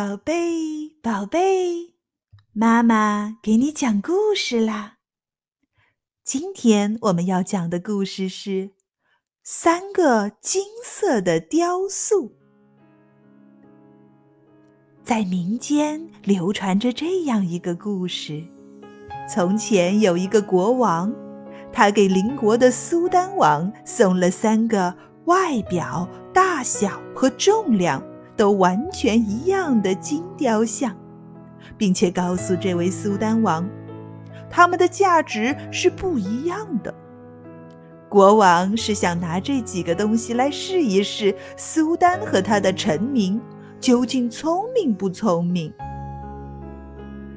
宝贝，宝贝，妈妈给你讲故事啦。今天我们要讲的故事是《三个金色的雕塑》。在民间流传着这样一个故事：从前有一个国王，他给邻国的苏丹王送了三个外表、大小和重量。都完全一样的金雕像，并且告诉这位苏丹王，他们的价值是不一样的。国王是想拿这几个东西来试一试苏丹和他的臣民究竟聪明不聪明。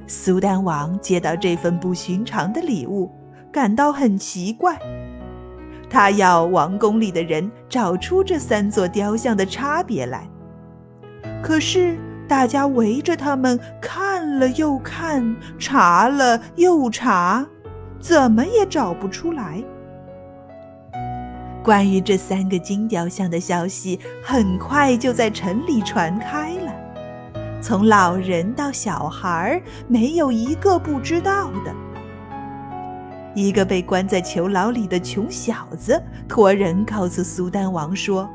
苏丹王接到这份不寻常的礼物，感到很奇怪，他要王宫里的人找出这三座雕像的差别来。可是，大家围着他们看了又看，查了又查，怎么也找不出来。关于这三个金雕像的消息，很快就在城里传开了。从老人到小孩，没有一个不知道的。一个被关在囚牢里的穷小子托人告诉苏丹王说。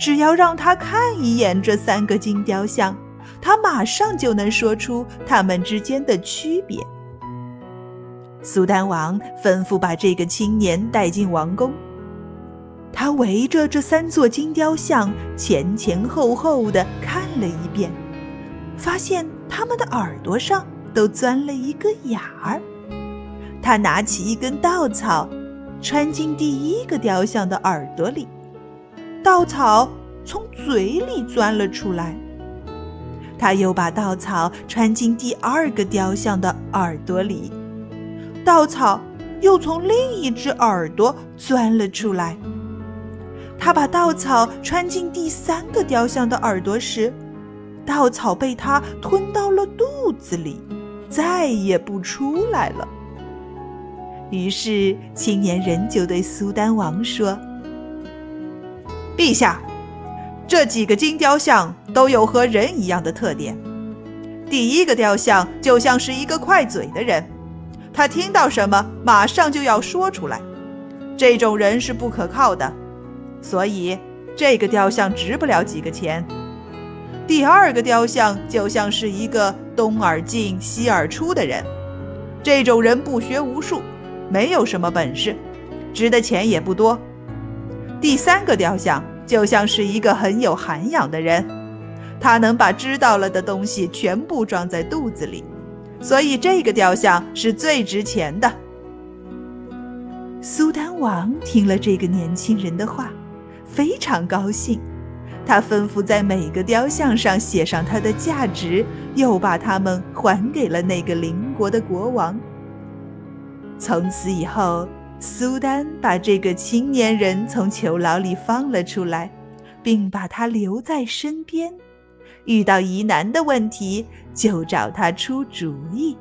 只要让他看一眼这三个金雕像，他马上就能说出它们之间的区别。苏丹王吩咐把这个青年带进王宫，他围着这三座金雕像前前后后的看了一遍，发现他们的耳朵上都钻了一个眼儿。他拿起一根稻草，穿进第一个雕像的耳朵里。稻草从嘴里钻了出来，他又把稻草穿进第二个雕像的耳朵里，稻草又从另一只耳朵钻了出来。他把稻草穿进第三个雕像的耳朵时，稻草被他吞到了肚子里，再也不出来了。于是青年人就对苏丹王说。陛下，这几个金雕像都有和人一样的特点。第一个雕像就像是一个快嘴的人，他听到什么马上就要说出来。这种人是不可靠的，所以这个雕像值不了几个钱。第二个雕像就像是一个东耳进西耳出的人，这种人不学无术，没有什么本事，值的钱也不多。第三个雕像就像是一个很有涵养的人，他能把知道了的东西全部装在肚子里，所以这个雕像是最值钱的。苏丹王听了这个年轻人的话，非常高兴，他吩咐在每个雕像上写上它的价值，又把它们还给了那个邻国的国王。从此以后。苏丹把这个青年人从囚牢里放了出来，并把他留在身边，遇到疑难的问题就找他出主意。